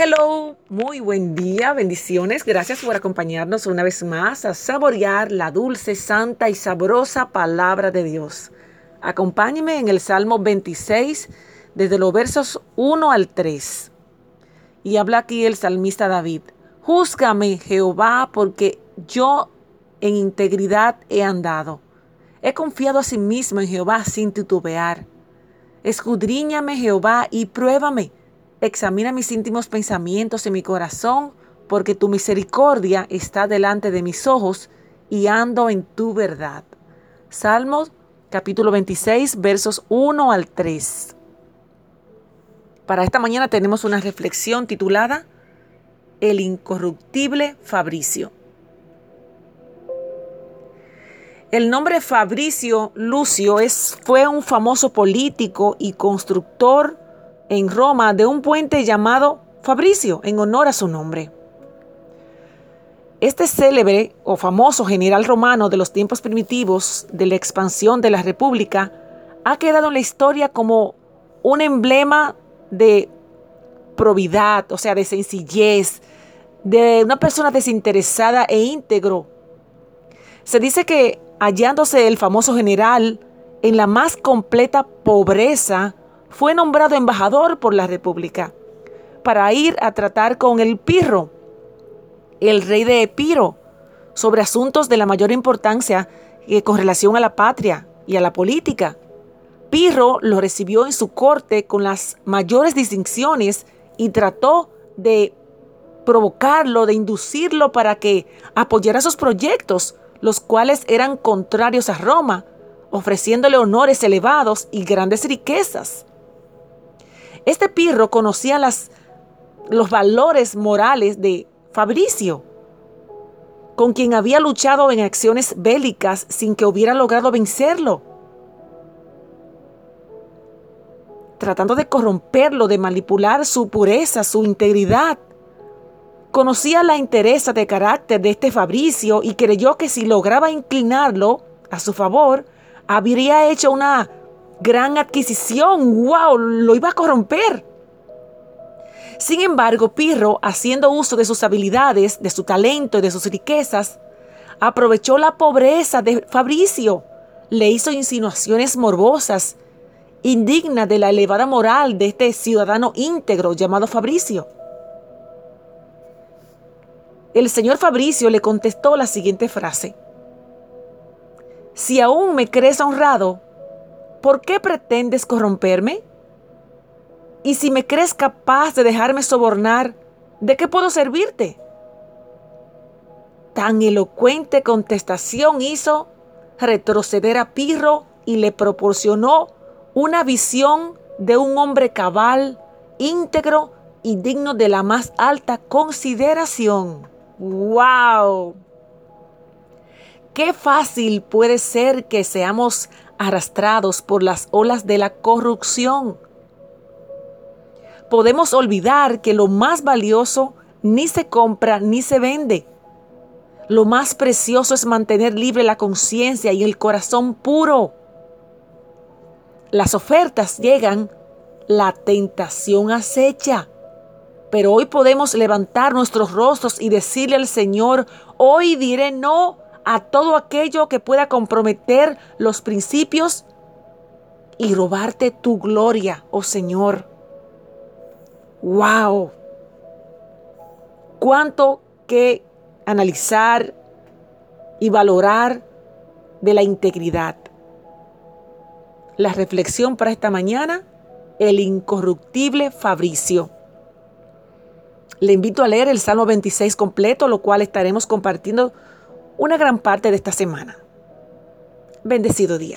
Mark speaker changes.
Speaker 1: Hello, muy buen día, bendiciones. Gracias por acompañarnos una vez más a saborear la dulce, santa y sabrosa palabra de Dios. Acompáñeme en el Salmo 26, desde los versos 1 al 3. Y habla aquí el salmista David. Júzgame, Jehová, porque yo en integridad he andado. He confiado a sí mismo en Jehová sin titubear. Escudriñame, Jehová, y pruébame Examina mis íntimos pensamientos y mi corazón, porque tu misericordia está delante de mis ojos y ando en tu verdad. Salmos capítulo 26 versos 1 al 3. Para esta mañana tenemos una reflexión titulada El incorruptible Fabricio. El nombre Fabricio Lucio es, fue un famoso político y constructor en Roma de un puente llamado Fabricio en honor a su nombre. Este célebre o famoso general romano de los tiempos primitivos de la expansión de la República ha quedado en la historia como un emblema de probidad, o sea, de sencillez, de una persona desinteresada e íntegro. Se dice que hallándose el famoso general en la más completa pobreza, fue nombrado embajador por la República para ir a tratar con el Pirro, el rey de Epiro, sobre asuntos de la mayor importancia eh, con relación a la patria y a la política. Pirro lo recibió en su corte con las mayores distinciones y trató de provocarlo, de inducirlo para que apoyara sus proyectos, los cuales eran contrarios a Roma, ofreciéndole honores elevados y grandes riquezas. Este Pirro conocía las, los valores morales de Fabricio, con quien había luchado en acciones bélicas sin que hubiera logrado vencerlo, tratando de corromperlo, de manipular su pureza, su integridad. Conocía la interés de carácter de este Fabricio y creyó que si lograba inclinarlo a su favor, habría hecho una gran adquisición, wow, lo iba a corromper. Sin embargo, Pirro, haciendo uso de sus habilidades, de su talento y de sus riquezas, aprovechó la pobreza de Fabricio, le hizo insinuaciones morbosas, indignas de la elevada moral de este ciudadano íntegro llamado Fabricio. El señor Fabricio le contestó la siguiente frase. Si aún me crees honrado, ¿por qué pretendes corromperme? Y si me crees capaz de dejarme sobornar, ¿de qué puedo servirte? Tan elocuente contestación hizo retroceder a Pirro y le proporcionó una visión de un hombre cabal, íntegro y digno de la más alta consideración. ¡Wow! Qué fácil puede ser que seamos arrastrados por las olas de la corrupción. Podemos olvidar que lo más valioso ni se compra ni se vende. Lo más precioso es mantener libre la conciencia y el corazón puro. Las ofertas llegan, la tentación acecha. Pero hoy podemos levantar nuestros rostros y decirle al Señor, hoy diré no a todo aquello que pueda comprometer los principios y robarte tu gloria, oh Señor. ¡Wow! Cuánto que analizar y valorar de la integridad. La reflexión para esta mañana, el incorruptible Fabricio. Le invito a leer el Salmo 26 completo, lo cual estaremos compartiendo una gran parte de esta semana. Bendecido día.